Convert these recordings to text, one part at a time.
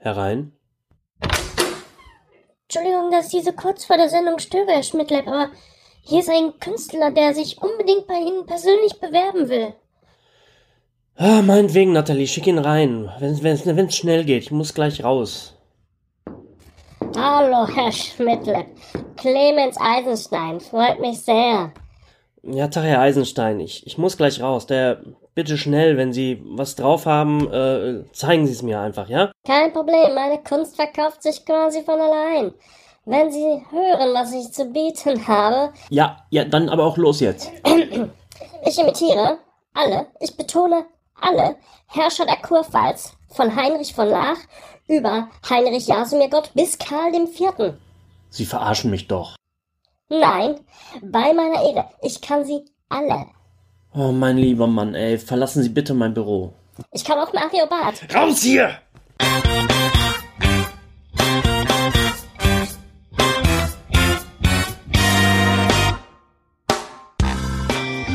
Herein. Entschuldigung, dass ich diese kurz vor der Sendung störe, Herr Schmidtleib, aber hier ist ein Künstler, der sich unbedingt bei Ihnen persönlich bewerben will. Ah, meinetwegen, Nathalie, schick ihn rein. Wenn es schnell geht, ich muss gleich raus. Hallo, Herr Schmidtleib. Clemens Eisenstein, freut mich sehr. Ja, Tag, Herr Eisenstein, ich, ich muss gleich raus. Der, bitte schnell, wenn Sie was drauf haben, äh, zeigen Sie es mir einfach, ja? Kein Problem, meine Kunst verkauft sich quasi von allein. Wenn Sie hören, was ich zu bieten habe. Ja, ja, dann aber auch los jetzt. Ich imitiere alle, ich betone alle, Herrscher der Kurpfalz, von Heinrich von Lach über Heinrich Jasomirgott bis Karl IV. Sie verarschen mich doch. Nein, bei meiner Ehre, ich kann sie alle. Oh, mein lieber Mann, ey, verlassen Sie bitte mein Büro. Ich kann auch Mario Barth. Raus hier!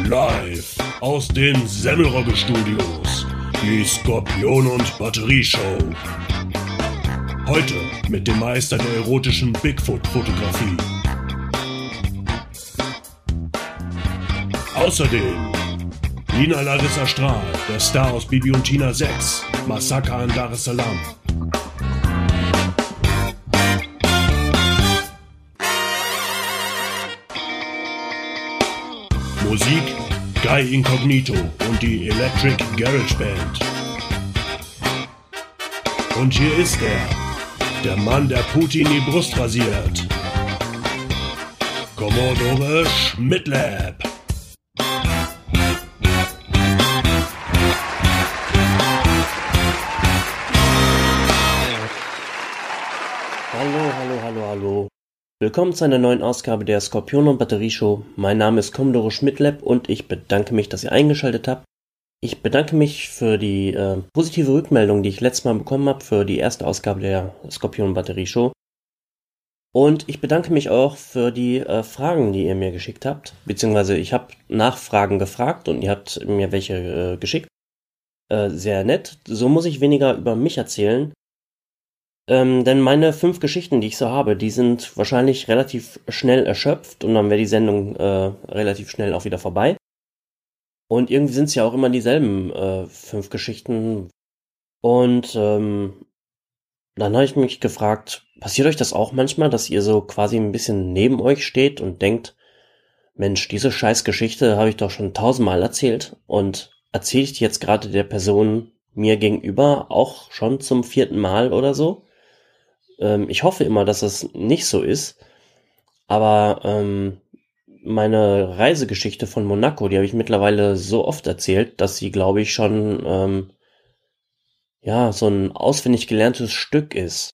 Live aus den Semmelrogge Studios. Die Skorpion und Batterieshow. Heute mit dem Meister der erotischen Bigfoot-Fotografie. Außerdem Nina Larissa Strahl, der Star aus Bibi und Tina 6, Massaker in Dar es Salaam. Musik Guy Incognito und die Electric Garage Band. Und hier ist er, der Mann, der Putin die Brust rasiert. Commodore Schmidtlab. Willkommen zu einer neuen Ausgabe der Skorpion und Batterieshow. Mein Name ist Commodore Schmidtlab und ich bedanke mich, dass ihr eingeschaltet habt. Ich bedanke mich für die äh, positive Rückmeldung, die ich letztes Mal bekommen habe für die erste Ausgabe der Skorpion und Batterieshow. Und ich bedanke mich auch für die äh, Fragen, die ihr mir geschickt habt. Beziehungsweise ich habe Nachfragen gefragt und ihr habt mir welche äh, geschickt. Äh, sehr nett. So muss ich weniger über mich erzählen. Ähm, denn meine fünf Geschichten, die ich so habe, die sind wahrscheinlich relativ schnell erschöpft und dann wäre die Sendung äh, relativ schnell auch wieder vorbei. Und irgendwie sind es ja auch immer dieselben äh, fünf Geschichten. Und ähm, dann habe ich mich gefragt, passiert euch das auch manchmal, dass ihr so quasi ein bisschen neben euch steht und denkt, Mensch, diese scheiß Geschichte habe ich doch schon tausendmal erzählt und erzähle ich die jetzt gerade der Person mir gegenüber auch schon zum vierten Mal oder so? Ähm, ich hoffe immer, dass es nicht so ist. Aber ähm, meine Reisegeschichte von Monaco, die habe ich mittlerweile so oft erzählt, dass sie, glaube ich, schon ähm, ja so ein auswendig gelerntes Stück ist.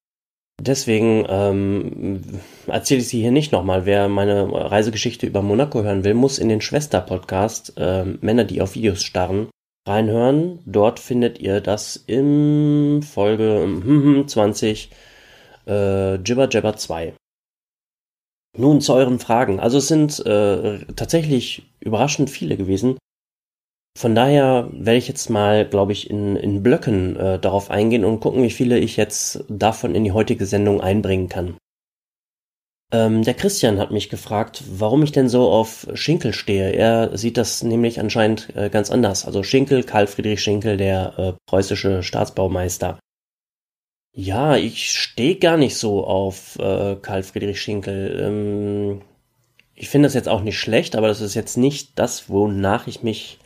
Deswegen ähm, erzähle ich sie hier nicht nochmal. Wer meine Reisegeschichte über Monaco hören will, muss in den Schwester-Podcast äh, Männer, die auf Videos starren, reinhören. Dort findet ihr das im Folge 20 äh, Jibber Jabber 2. Nun zu euren Fragen. Also es sind äh, tatsächlich überraschend viele gewesen. Von daher werde ich jetzt mal, glaube ich, in, in Blöcken äh, darauf eingehen und gucken, wie viele ich jetzt davon in die heutige Sendung einbringen kann. Ähm, der Christian hat mich gefragt, warum ich denn so auf Schinkel stehe. Er sieht das nämlich anscheinend äh, ganz anders. Also Schinkel, Karl Friedrich Schinkel, der äh, preußische Staatsbaumeister. Ja, ich stehe gar nicht so auf äh, Karl Friedrich Schinkel. Ähm, ich finde das jetzt auch nicht schlecht, aber das ist jetzt nicht das, wonach ich mich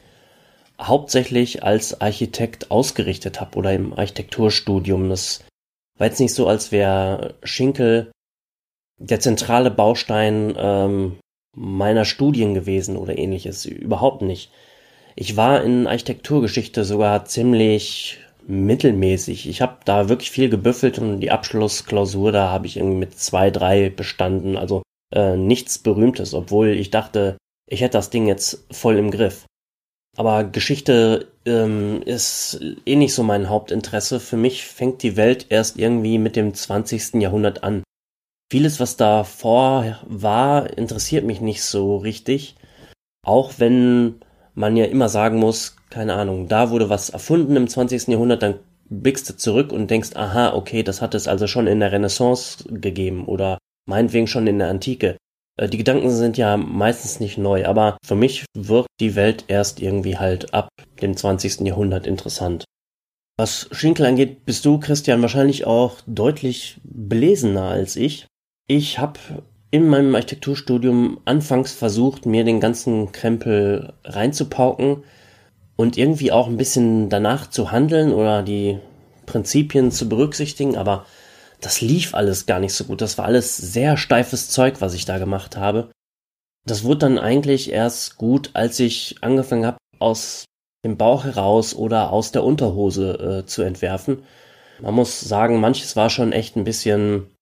hauptsächlich als Architekt ausgerichtet habe oder im Architekturstudium. Das war jetzt nicht so, als wäre Schinkel der zentrale Baustein ähm, meiner Studien gewesen oder ähnliches. Überhaupt nicht. Ich war in Architekturgeschichte sogar ziemlich mittelmäßig. Ich habe da wirklich viel gebüffelt und die Abschlussklausur, da habe ich irgendwie mit zwei, drei bestanden. Also äh, nichts Berühmtes, obwohl ich dachte, ich hätte das Ding jetzt voll im Griff. Aber Geschichte ähm, ist eh nicht so mein Hauptinteresse. Für mich fängt die Welt erst irgendwie mit dem 20. Jahrhundert an. Vieles, was davor war, interessiert mich nicht so richtig. Auch wenn man ja immer sagen muss, keine Ahnung, da wurde was erfunden im 20. Jahrhundert, dann blickst du zurück und denkst, aha, okay, das hat es also schon in der Renaissance gegeben oder meinetwegen schon in der Antike. Äh, die Gedanken sind ja meistens nicht neu, aber für mich wird die Welt erst irgendwie halt ab dem 20. Jahrhundert interessant. Was Schinkel angeht, bist du, Christian, wahrscheinlich auch deutlich belesener als ich. Ich habe in meinem Architekturstudium anfangs versucht, mir den ganzen Krempel reinzupauken und irgendwie auch ein bisschen danach zu handeln oder die Prinzipien zu berücksichtigen, aber das lief alles gar nicht so gut. Das war alles sehr steifes Zeug, was ich da gemacht habe. Das wurde dann eigentlich erst gut, als ich angefangen habe, aus dem Bauch heraus oder aus der Unterhose äh, zu entwerfen. Man muss sagen, manches war schon echt ein bisschen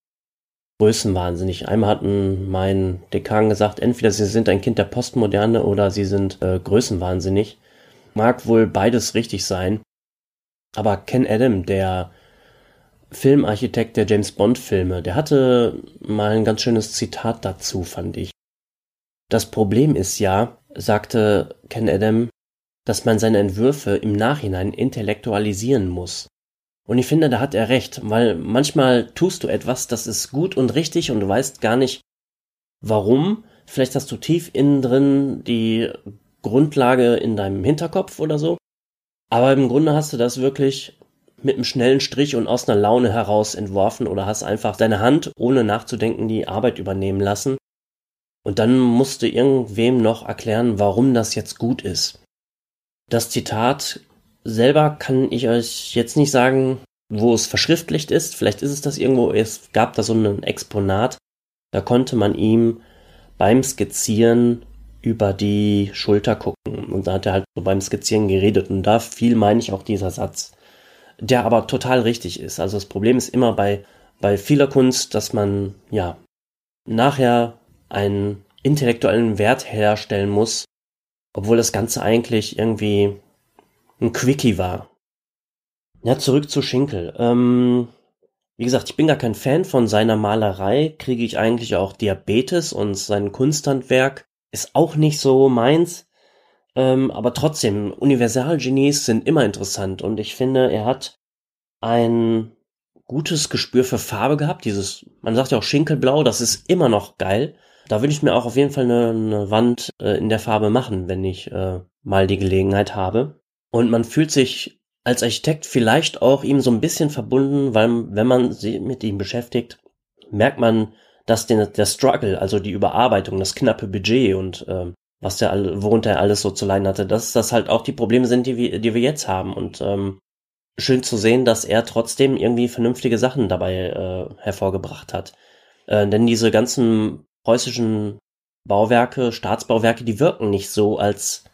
größenwahnsinnig. Einmal hat mein Dekan gesagt, entweder sie sind ein Kind der Postmoderne oder sie sind äh, größenwahnsinnig. Mag wohl beides richtig sein. Aber Ken Adam, der Filmarchitekt der James Bond Filme, der hatte mal ein ganz schönes Zitat dazu, fand ich. Das Problem ist ja, sagte Ken Adam, dass man seine Entwürfe im Nachhinein intellektualisieren muss. Und ich finde, da hat er recht, weil manchmal tust du etwas, das ist gut und richtig und du weißt gar nicht, warum. Vielleicht hast du tief innen drin die Grundlage in deinem Hinterkopf oder so. Aber im Grunde hast du das wirklich mit einem schnellen Strich und aus einer Laune heraus entworfen oder hast einfach deine Hand, ohne nachzudenken, die Arbeit übernehmen lassen. Und dann musst du irgendwem noch erklären, warum das jetzt gut ist. Das Zitat selber kann ich euch jetzt nicht sagen, wo es verschriftlicht ist. Vielleicht ist es das irgendwo. Es gab da so ein Exponat. Da konnte man ihm beim Skizzieren über die Schulter gucken. Und da hat er halt so beim Skizzieren geredet. Und da fiel, meine ich, auch dieser Satz der aber total richtig ist. Also das Problem ist immer bei, bei vieler Kunst, dass man ja nachher einen intellektuellen Wert herstellen muss, obwohl das Ganze eigentlich irgendwie ein Quickie war. Ja, zurück zu Schinkel. Ähm, wie gesagt, ich bin gar kein Fan von seiner Malerei, kriege ich eigentlich auch Diabetes und sein Kunsthandwerk ist auch nicht so meins. Ähm, aber trotzdem, Universalgenies sind immer interessant und ich finde, er hat ein gutes Gespür für Farbe gehabt. Dieses, man sagt ja auch Schinkelblau, das ist immer noch geil. Da würde ich mir auch auf jeden Fall eine, eine Wand äh, in der Farbe machen, wenn ich äh, mal die Gelegenheit habe. Und man fühlt sich als Architekt vielleicht auch ihm so ein bisschen verbunden, weil wenn man sich mit ihm beschäftigt, merkt man, dass den, der Struggle, also die Überarbeitung, das knappe Budget und äh, was der, worunter er alles so zu leiden hatte, dass das halt auch die Probleme sind, die wir, die wir jetzt haben. Und ähm, schön zu sehen, dass er trotzdem irgendwie vernünftige Sachen dabei äh, hervorgebracht hat. Äh, denn diese ganzen preußischen Bauwerke, Staatsbauwerke, die wirken nicht so, als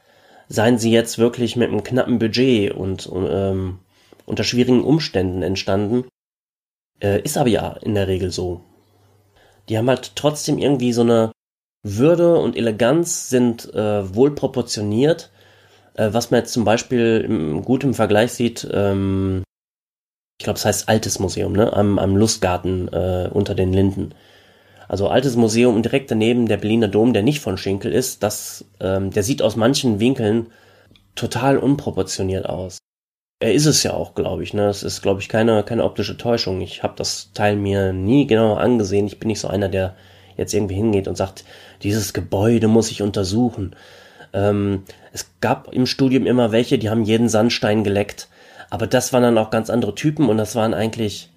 seien sie jetzt wirklich mit einem knappen Budget und ähm, unter schwierigen Umständen entstanden. Äh, ist aber ja in der Regel so. Die haben halt trotzdem irgendwie so eine würde und Eleganz sind äh, wohl proportioniert. Äh, was man jetzt zum Beispiel im, gut Vergleich sieht, ähm, ich glaube, es heißt Altes Museum, ne? Am, am Lustgarten äh, unter den Linden. Also Altes Museum und direkt daneben der Berliner Dom, der nicht von Schinkel ist, das, ähm, der sieht aus manchen Winkeln total unproportioniert aus. Er ist es ja auch, glaube ich. Ne? Das ist, glaube ich, keine, keine optische Täuschung. Ich habe das Teil mir nie genau angesehen. Ich bin nicht so einer, der jetzt irgendwie hingeht und sagt, dieses Gebäude muss ich untersuchen. Ähm, es gab im Studium immer welche, die haben jeden Sandstein geleckt. Aber das waren dann auch ganz andere Typen und das waren eigentlich,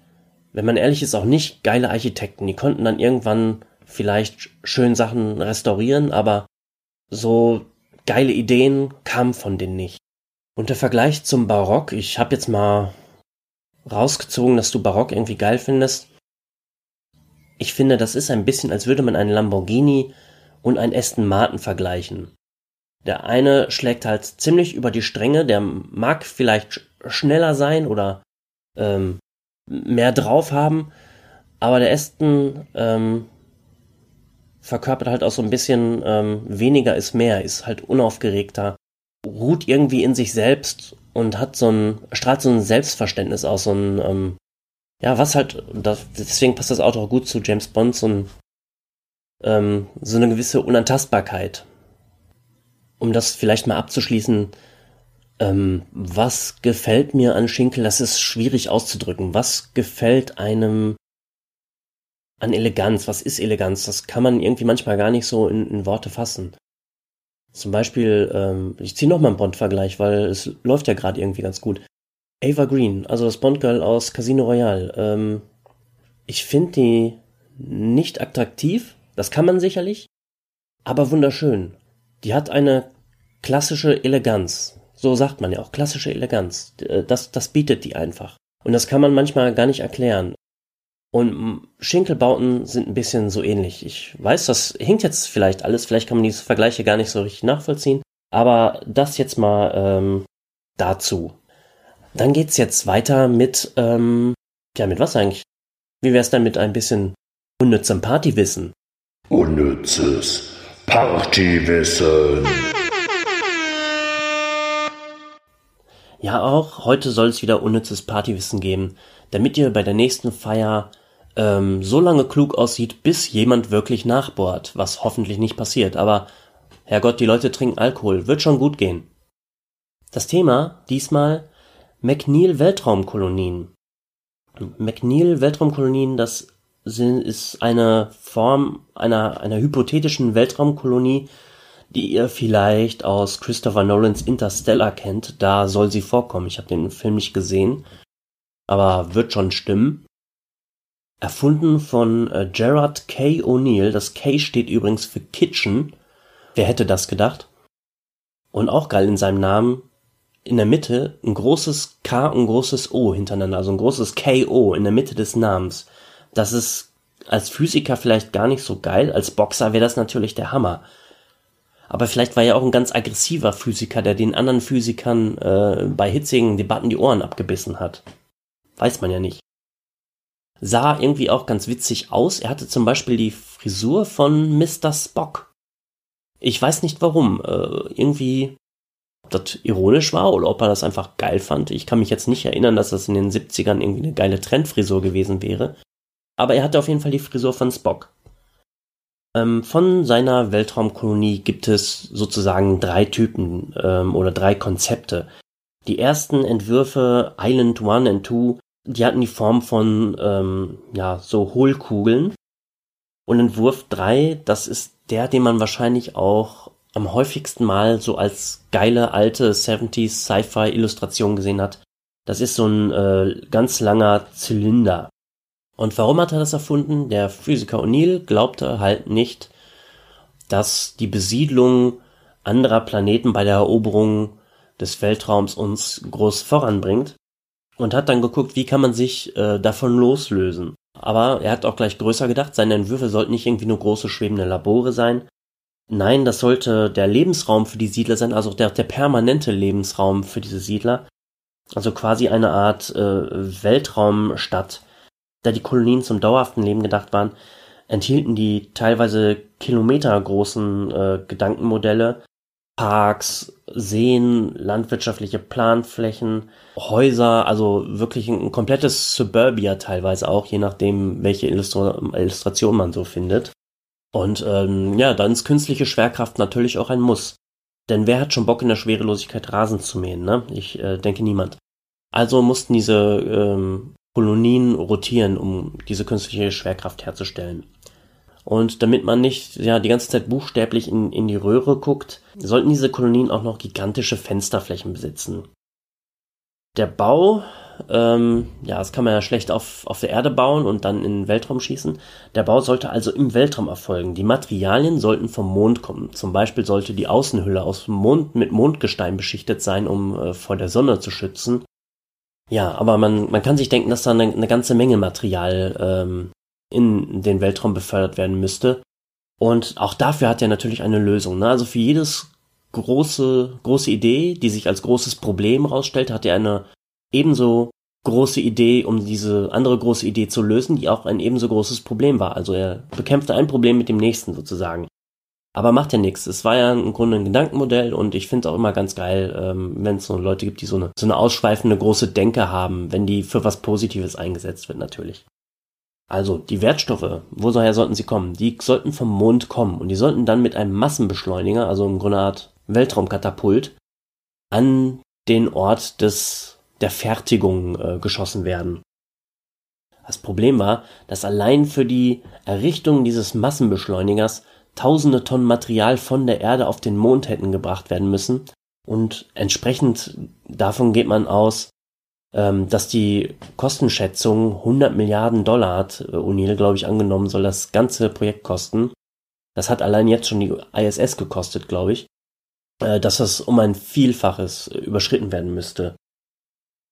wenn man ehrlich ist, auch nicht geile Architekten. Die konnten dann irgendwann vielleicht schön Sachen restaurieren, aber so geile Ideen kamen von denen nicht. Und der Vergleich zum Barock, ich habe jetzt mal rausgezogen, dass du Barock irgendwie geil findest. Ich finde, das ist ein bisschen, als würde man einen Lamborghini und einen Aston Martin vergleichen. Der eine schlägt halt ziemlich über die Stränge, der mag vielleicht schneller sein oder ähm, mehr drauf haben, aber der Aston ähm, verkörpert halt auch so ein bisschen ähm, weniger ist mehr, ist halt unaufgeregter, ruht irgendwie in sich selbst und hat so ein, strahlt so ein Selbstverständnis aus, so ein, ähm, ja, was halt, das, deswegen passt das Auto auch gut zu James Bond, so, ein, ähm, so eine gewisse Unantastbarkeit. Um das vielleicht mal abzuschließen, Ähm, was gefällt mir an Schinkel? Das ist schwierig auszudrücken. Was gefällt einem an Eleganz? Was ist Eleganz? Das kann man irgendwie manchmal gar nicht so in, in Worte fassen. Zum Beispiel, ähm, ich ziehe nochmal einen Bond-Vergleich, weil es läuft ja gerade irgendwie ganz gut. Ava Green, also das Bond-Girl aus Casino Royale. Ähm, ich finde die nicht attraktiv, das kann man sicherlich, aber wunderschön. Die hat eine klassische Eleganz. So sagt man ja auch, klassische Eleganz. Äh, das, das bietet die einfach. Und das kann man manchmal gar nicht erklären. Und Schinkelbauten sind ein bisschen so ähnlich. Ich weiß, das hinkt jetzt vielleicht alles, vielleicht kann man diese Vergleiche gar nicht so richtig nachvollziehen. Aber das jetzt mal ähm, dazu. Dann geht's jetzt weiter mit, ähm, ja, mit was eigentlich? Wie wär's dann mit ein bisschen unnützem Partywissen? Unnützes Partywissen. Ja, auch heute soll es wieder unnützes Partywissen geben, damit ihr bei der nächsten Feier ähm, so lange klug aussieht, bis jemand wirklich nachbohrt, was hoffentlich nicht passiert. Aber Herrgott, die Leute trinken Alkohol, wird schon gut gehen. Das Thema diesmal McNeil Weltraumkolonien. McNeil Weltraumkolonien, das ist eine Form einer, einer hypothetischen Weltraumkolonie, die ihr vielleicht aus Christopher Nolans Interstellar kennt. Da soll sie vorkommen. Ich habe den Film nicht gesehen, aber wird schon stimmen. Erfunden von äh, Gerard K. O'Neill. Das K steht übrigens für Kitchen. Wer hätte das gedacht? Und auch geil in seinem Namen in der Mitte ein großes K und ein großes O hintereinander, also ein großes KO in der Mitte des Namens. Das ist als Physiker vielleicht gar nicht so geil, als Boxer wäre das natürlich der Hammer. Aber vielleicht war er auch ein ganz aggressiver Physiker, der den anderen Physikern äh, bei hitzigen Debatten die Ohren abgebissen hat. Weiß man ja nicht. Sah irgendwie auch ganz witzig aus. Er hatte zum Beispiel die Frisur von Mr. Spock. Ich weiß nicht warum. Äh, irgendwie ob das ironisch war oder ob er das einfach geil fand. Ich kann mich jetzt nicht erinnern, dass das in den 70ern irgendwie eine geile Trendfrisur gewesen wäre. Aber er hatte auf jeden Fall die Frisur von Spock. Ähm, von seiner Weltraumkolonie gibt es sozusagen drei Typen ähm, oder drei Konzepte. Die ersten Entwürfe Island 1 und 2, die hatten die Form von ähm, ja so Hohlkugeln. Und Entwurf 3, das ist der, den man wahrscheinlich auch am häufigsten Mal so als geile alte 70s Sci-Fi Illustration gesehen hat. Das ist so ein äh, ganz langer Zylinder. Und warum hat er das erfunden? Der Physiker O'Neill glaubte halt nicht, dass die Besiedlung anderer Planeten bei der Eroberung des Weltraums uns groß voranbringt und hat dann geguckt, wie kann man sich äh, davon loslösen. Aber er hat auch gleich größer gedacht, seine Entwürfe sollten nicht irgendwie nur große schwebende Labore sein, Nein, das sollte der Lebensraum für die Siedler sein, also der, der permanente Lebensraum für diese Siedler. Also quasi eine Art äh, Weltraumstadt. Da die Kolonien zum dauerhaften Leben gedacht waren, enthielten die teilweise kilometergroßen äh, Gedankenmodelle, Parks, Seen, landwirtschaftliche Planflächen, Häuser, also wirklich ein, ein komplettes Suburbia teilweise auch, je nachdem, welche Illustra Illustration man so findet. Und ähm, ja, dann ist künstliche Schwerkraft natürlich auch ein Muss. Denn wer hat schon Bock in der Schwerelosigkeit Rasen zu mähen, ne? Ich äh, denke niemand. Also mussten diese ähm, Kolonien rotieren, um diese künstliche Schwerkraft herzustellen. Und damit man nicht ja die ganze Zeit buchstäblich in, in die Röhre guckt, sollten diese Kolonien auch noch gigantische Fensterflächen besitzen. Der Bau ähm, ja, das kann man ja schlecht auf, auf der Erde bauen und dann in den Weltraum schießen. Der Bau sollte also im Weltraum erfolgen. Die Materialien sollten vom Mond kommen. Zum Beispiel sollte die Außenhülle aus Mond mit Mondgestein beschichtet sein, um äh, vor der Sonne zu schützen. Ja, aber man, man kann sich denken, dass da eine, eine ganze Menge Material ähm, in den Weltraum befördert werden müsste. Und auch dafür hat er natürlich eine Lösung. Ne? Also für jedes große, große Idee, die sich als großes Problem rausstellt, hat er eine ebenso große Idee, um diese andere große Idee zu lösen, die auch ein ebenso großes Problem war. Also er bekämpfte ein Problem mit dem nächsten sozusagen. Aber macht ja nichts. Es war ja im Grunde ein Gedankenmodell und ich finde es auch immer ganz geil, ähm, wenn es so Leute gibt, die so eine, so eine ausschweifende große Denke haben, wenn die für was Positives eingesetzt wird natürlich. Also die Wertstoffe, woher sollten sie kommen? Die sollten vom Mond kommen und die sollten dann mit einem Massenbeschleuniger, also im Grunde eine Art Weltraumkatapult, an den Ort des, der Fertigung äh, geschossen werden. Das Problem war, dass allein für die Errichtung dieses Massenbeschleunigers tausende Tonnen Material von der Erde auf den Mond hätten gebracht werden müssen und entsprechend davon geht man aus, ähm, dass die Kostenschätzung 100 Milliarden Dollar hat, äh, O'Neill glaube ich angenommen, soll das ganze Projekt kosten. Das hat allein jetzt schon die ISS gekostet, glaube ich, äh, dass das um ein Vielfaches überschritten werden müsste.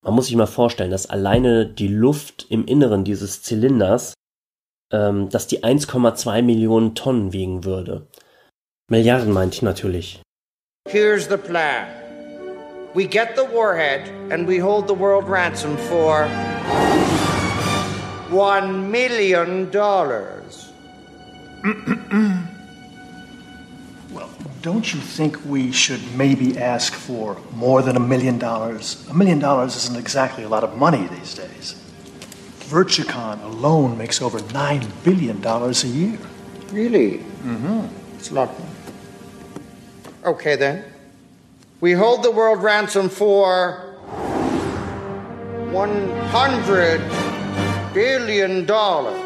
Man muss sich mal vorstellen, dass alleine die Luft im Inneren dieses Zylinders, ähm, dass die 1,2 Millionen Tonnen wiegen würde. Milliarden meinte ich natürlich. Here's the plan. We get the warhead and we hold the world ransom for one million dollars. well, don't you think we should maybe ask for more than a million dollars? A million dollars isn't exactly a lot of money these days. Virtucon alone makes over nine billion dollars a year. Really? Mm-hmm. It's a lot. Okay then. We hold the world ransom for 100 billion dollars.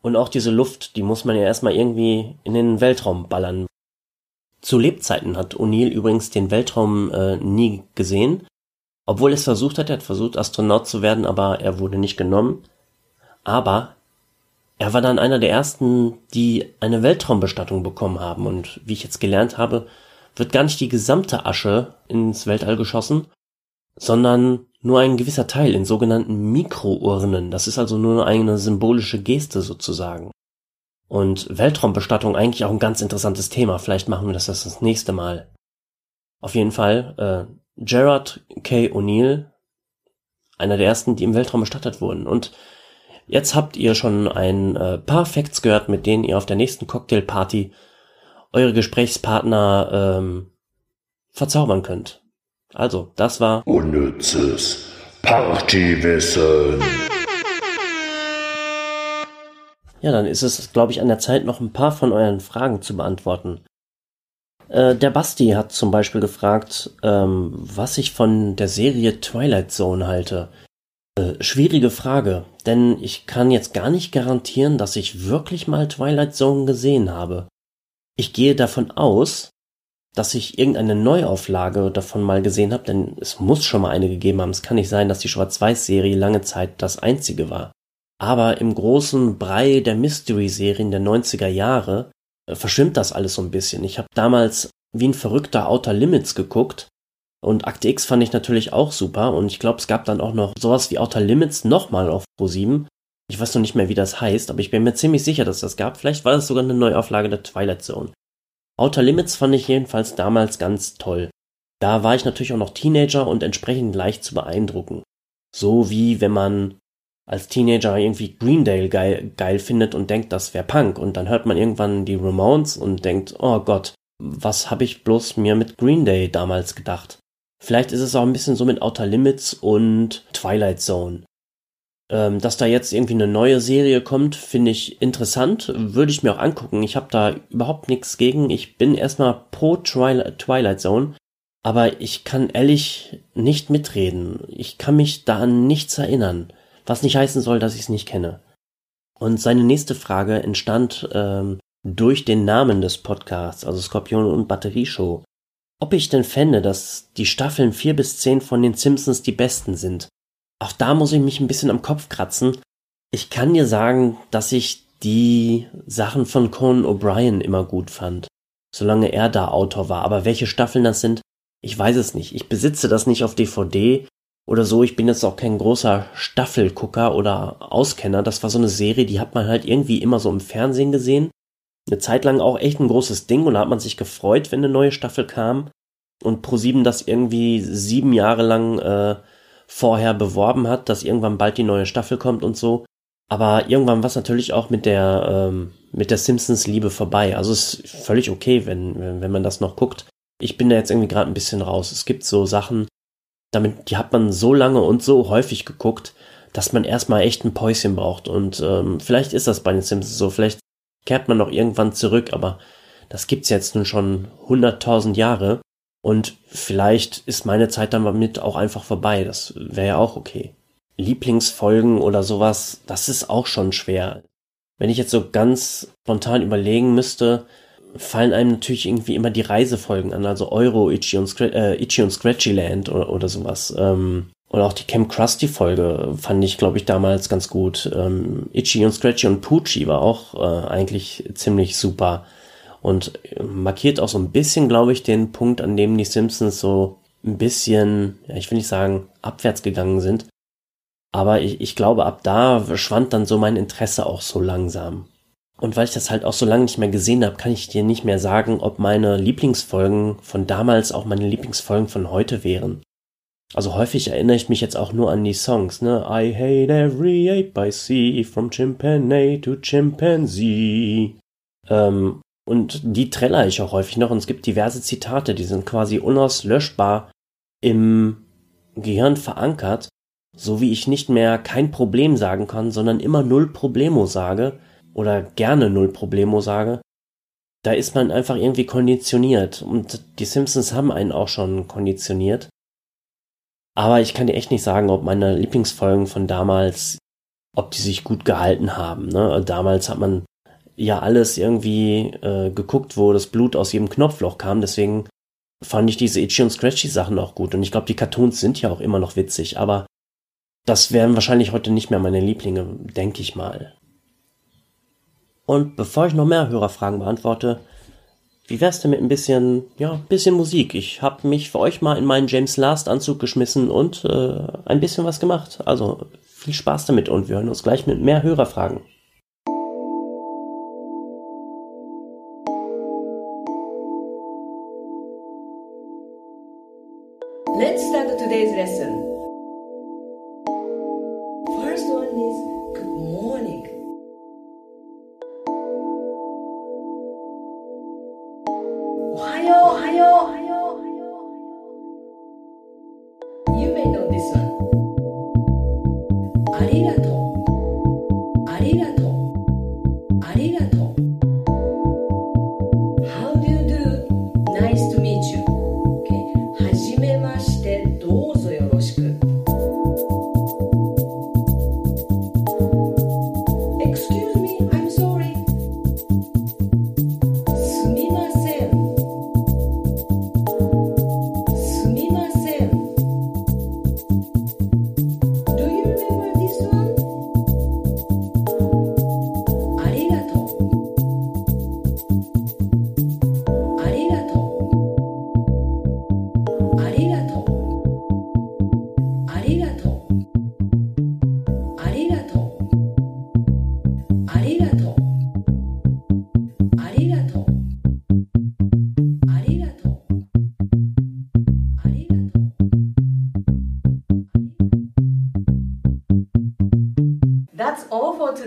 Und auch diese Luft, die muss man ja erstmal irgendwie in den Weltraum ballern. Zu Lebzeiten hat O'Neill übrigens den Weltraum äh, nie gesehen. Obwohl er es versucht hat, er hat versucht, Astronaut zu werden, aber er wurde nicht genommen. Aber er war dann einer der ersten, die eine Weltraumbestattung bekommen haben. Und wie ich jetzt gelernt habe, wird gar nicht die gesamte Asche ins Weltall geschossen, sondern nur ein gewisser Teil in sogenannten Mikrournen. Das ist also nur eine symbolische Geste sozusagen. Und Weltraumbestattung eigentlich auch ein ganz interessantes Thema. Vielleicht machen wir das das nächste Mal. Auf jeden Fall, äh, Gerard K. O'Neill, einer der ersten, die im Weltraum bestattet wurden. Und Jetzt habt ihr schon ein äh, paar Facts gehört, mit denen ihr auf der nächsten Cocktailparty eure Gesprächspartner ähm, verzaubern könnt. Also, das war Unnützes Partywissen. Ja, dann ist es, glaube ich, an der Zeit, noch ein paar von euren Fragen zu beantworten. Äh, der Basti hat zum Beispiel gefragt, ähm, was ich von der Serie Twilight Zone halte. Äh, schwierige Frage, denn ich kann jetzt gar nicht garantieren, dass ich wirklich mal Twilight Zone gesehen habe. Ich gehe davon aus, dass ich irgendeine Neuauflage davon mal gesehen habe, denn es muss schon mal eine gegeben haben. Es kann nicht sein, dass die Schwarz-Weiß-Serie lange Zeit das einzige war. Aber im großen Brei der Mystery-Serien der 90er Jahre verschwimmt das alles so ein bisschen. Ich habe damals wie ein verrückter Outer Limits geguckt und Akte X fand ich natürlich auch super und ich glaube, es gab dann auch noch sowas wie Outer Limits nochmal auf Pro7. Ich weiß noch nicht mehr, wie das heißt, aber ich bin mir ziemlich sicher, dass das gab. Vielleicht war das sogar eine Neuauflage der Twilight Zone. Outer Limits fand ich jedenfalls damals ganz toll. Da war ich natürlich auch noch Teenager und entsprechend leicht zu beeindrucken. So wie wenn man als Teenager irgendwie Greendale geil, geil findet und denkt, das wäre Punk und dann hört man irgendwann die Ramones und denkt, oh Gott, was habe ich bloß mir mit Green Day damals gedacht? Vielleicht ist es auch ein bisschen so mit Outer Limits und Twilight Zone. Ähm, dass da jetzt irgendwie eine neue Serie kommt, finde ich interessant. Würde ich mir auch angucken. Ich habe da überhaupt nichts gegen. Ich bin erstmal pro Twilight, Twilight Zone. Aber ich kann ehrlich nicht mitreden. Ich kann mich da an nichts erinnern. Was nicht heißen soll, dass ich es nicht kenne. Und seine nächste Frage entstand ähm, durch den Namen des Podcasts, also Skorpion und Batterieshow ob ich denn fände, dass die Staffeln 4 bis 10 von den Simpsons die besten sind. Auch da muss ich mich ein bisschen am Kopf kratzen. Ich kann dir sagen, dass ich die Sachen von Conan O'Brien immer gut fand, solange er da Autor war. Aber welche Staffeln das sind, ich weiß es nicht. Ich besitze das nicht auf DVD oder so. Ich bin jetzt auch kein großer Staffelgucker oder Auskenner. Das war so eine Serie, die hat man halt irgendwie immer so im Fernsehen gesehen eine Zeit lang auch echt ein großes Ding und da hat man sich gefreut, wenn eine neue Staffel kam. Und Pro7 das irgendwie sieben Jahre lang äh, vorher beworben hat, dass irgendwann bald die neue Staffel kommt und so. Aber irgendwann war es natürlich auch mit der, ähm, mit der Simpsons-Liebe vorbei. Also es ist völlig okay, wenn, wenn man das noch guckt. Ich bin da jetzt irgendwie gerade ein bisschen raus. Es gibt so Sachen, damit, die hat man so lange und so häufig geguckt, dass man erstmal echt ein Päuschen braucht. Und ähm, vielleicht ist das bei den Simpsons so. Vielleicht kehrt man noch irgendwann zurück, aber das gibt's jetzt nun schon hunderttausend Jahre. Und vielleicht ist meine Zeit damit auch einfach vorbei. Das wäre ja auch okay. Lieblingsfolgen oder sowas, das ist auch schon schwer. Wenn ich jetzt so ganz spontan überlegen müsste, fallen einem natürlich irgendwie immer die Reisefolgen an, also Euro, Itchy und, Scra äh, Itchy und Scratchy Land oder, oder sowas. Ähm, oder auch die Camp Krusty Folge fand ich, glaube ich, damals ganz gut. Ähm, Itchy und Scratchy und Poochie war auch äh, eigentlich ziemlich super. Und markiert auch so ein bisschen, glaube ich, den Punkt, an dem die Simpsons so ein bisschen, ja, ich will nicht sagen, abwärts gegangen sind. Aber ich, ich glaube, ab da schwand dann so mein Interesse auch so langsam. Und weil ich das halt auch so lange nicht mehr gesehen habe, kann ich dir nicht mehr sagen, ob meine Lieblingsfolgen von damals auch meine Lieblingsfolgen von heute wären. Also häufig erinnere ich mich jetzt auch nur an die Songs, ne? I hate every ape I see, from chimpanzee to chimpanzee. Ähm, und die trällere ich auch häufig noch und es gibt diverse Zitate, die sind quasi unauslöschbar im Gehirn verankert, so wie ich nicht mehr kein Problem sagen kann, sondern immer null Problemo sage, oder gerne null Problemo sage, da ist man einfach irgendwie konditioniert. Und die Simpsons haben einen auch schon konditioniert. Aber ich kann dir echt nicht sagen, ob meine Lieblingsfolgen von damals, ob die sich gut gehalten haben. Ne? Damals hat man ja alles irgendwie äh, geguckt, wo das Blut aus jedem Knopfloch kam. Deswegen fand ich diese Itchy und Scratchy Sachen auch gut. Und ich glaube, die Cartoons sind ja auch immer noch witzig. Aber das wären wahrscheinlich heute nicht mehr meine Lieblinge, denke ich mal. Und bevor ich noch mehr Hörerfragen beantworte, wie wär's denn mit ein bisschen, ja, bisschen Musik? Ich habe mich für euch mal in meinen James Last Anzug geschmissen und äh, ein bisschen was gemacht. Also viel Spaß damit und wir hören uns gleich mit mehr Hörerfragen. Let's start today's lesson. perdão disso. É.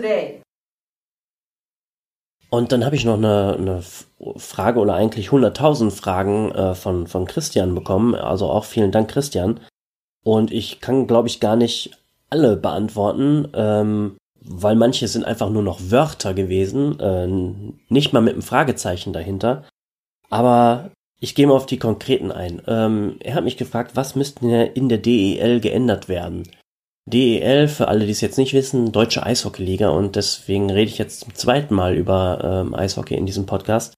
today. Und dann habe ich noch eine, eine Frage oder eigentlich 100.000 Fragen äh, von, von Christian bekommen. Also auch vielen Dank, Christian. Und ich kann, glaube ich, gar nicht alle beantworten, ähm, weil manche sind einfach nur noch Wörter gewesen, äh, nicht mal mit einem Fragezeichen dahinter. Aber ich gehe mal auf die konkreten ein. Ähm, er hat mich gefragt, was müsste in der DEL geändert werden? DEL, für alle, die es jetzt nicht wissen, Deutsche Eishockeyliga und deswegen rede ich jetzt zum zweiten Mal über ähm, Eishockey in diesem Podcast.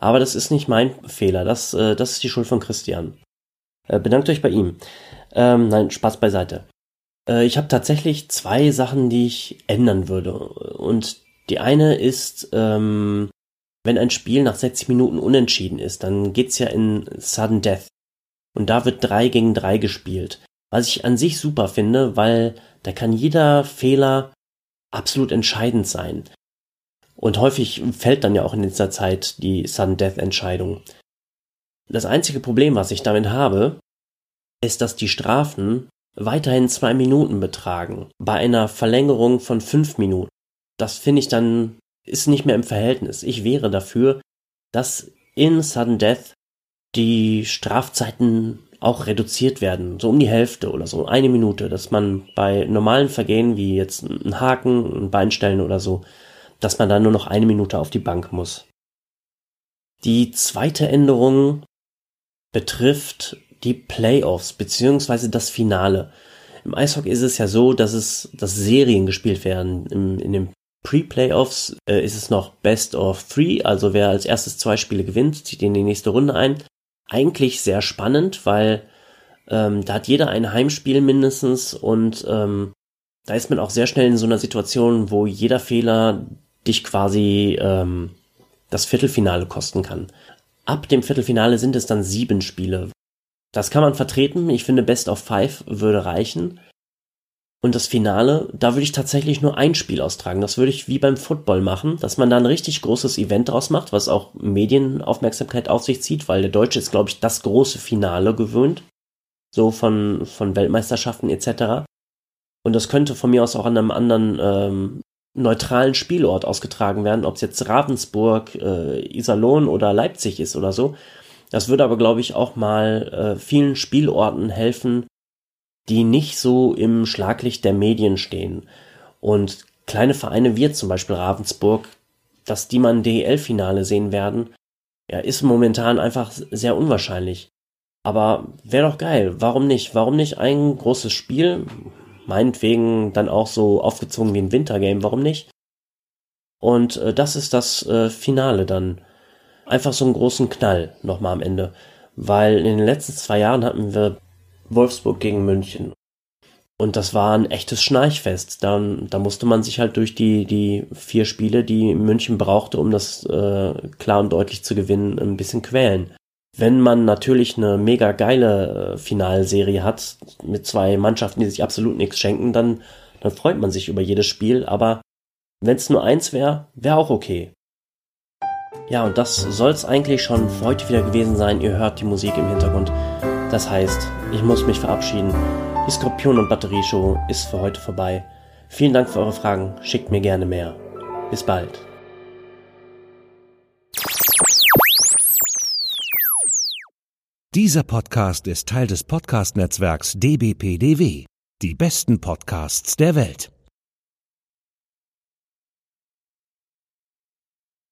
Aber das ist nicht mein Fehler, das, äh, das ist die Schuld von Christian. Äh, bedankt euch bei ihm. Ähm, nein, Spaß beiseite. Äh, ich habe tatsächlich zwei Sachen, die ich ändern würde. Und die eine ist, ähm, wenn ein Spiel nach 60 Minuten unentschieden ist, dann geht's ja in Sudden Death. Und da wird 3 gegen 3 gespielt. Was ich an sich super finde, weil da kann jeder Fehler absolut entscheidend sein. Und häufig fällt dann ja auch in dieser Zeit die Sudden Death Entscheidung. Das einzige Problem, was ich damit habe, ist, dass die Strafen weiterhin zwei Minuten betragen. Bei einer Verlängerung von fünf Minuten. Das finde ich dann ist nicht mehr im Verhältnis. Ich wäre dafür, dass in Sudden Death die Strafzeiten auch reduziert werden, so um die Hälfte oder so, eine Minute, dass man bei normalen Vergehen wie jetzt ein Haken, ein Beinstellen oder so, dass man da nur noch eine Minute auf die Bank muss. Die zweite Änderung betrifft die Playoffs beziehungsweise das Finale. Im Eishockey ist es ja so, dass es, dass Serien gespielt werden. Im, in den Pre-Playoffs äh, ist es noch Best of Three, also wer als erstes zwei Spiele gewinnt, zieht in die nächste Runde ein. Eigentlich sehr spannend, weil ähm, da hat jeder ein Heimspiel mindestens und ähm, da ist man auch sehr schnell in so einer Situation, wo jeder Fehler dich quasi ähm, das Viertelfinale kosten kann. Ab dem Viertelfinale sind es dann sieben Spiele. Das kann man vertreten. Ich finde, Best of Five würde reichen. Und das Finale, da würde ich tatsächlich nur ein Spiel austragen. Das würde ich wie beim Football machen, dass man da ein richtig großes Event draus macht, was auch Medienaufmerksamkeit auf sich zieht, weil der Deutsche ist, glaube ich, das große Finale gewöhnt. So von, von Weltmeisterschaften etc. Und das könnte von mir aus auch an einem anderen ähm, neutralen Spielort ausgetragen werden, ob es jetzt Ravensburg, äh, Iserlohn oder Leipzig ist oder so. Das würde aber, glaube ich, auch mal äh, vielen Spielorten helfen, die nicht so im Schlaglicht der Medien stehen. Und kleine Vereine wie zum Beispiel Ravensburg, dass die mal ein DEL-Finale sehen werden, ja, ist momentan einfach sehr unwahrscheinlich. Aber wäre doch geil. Warum nicht? Warum nicht ein großes Spiel? meinetwegen dann auch so aufgezogen wie ein Wintergame, warum nicht? Und äh, das ist das äh, Finale dann. Einfach so einen großen Knall nochmal am Ende. Weil in den letzten zwei Jahren hatten wir Wolfsburg gegen München. Und das war ein echtes Schnarchfest. Da, da musste man sich halt durch die, die vier Spiele, die München brauchte, um das äh, klar und deutlich zu gewinnen, ein bisschen quälen. Wenn man natürlich eine mega geile äh, Finalserie hat, mit zwei Mannschaften, die sich absolut nichts schenken, dann, dann freut man sich über jedes Spiel, aber wenn es nur eins wäre, wäre auch okay. Ja, und das soll es eigentlich schon für heute wieder gewesen sein. Ihr hört die Musik im Hintergrund. Das heißt, ich muss mich verabschieden. Die Skorpion- und Batterieshow ist für heute vorbei. Vielen Dank für eure Fragen. Schickt mir gerne mehr. Bis bald. Dieser Podcast ist Teil des Podcast-Netzwerks dbpdw. Die besten Podcasts der Welt.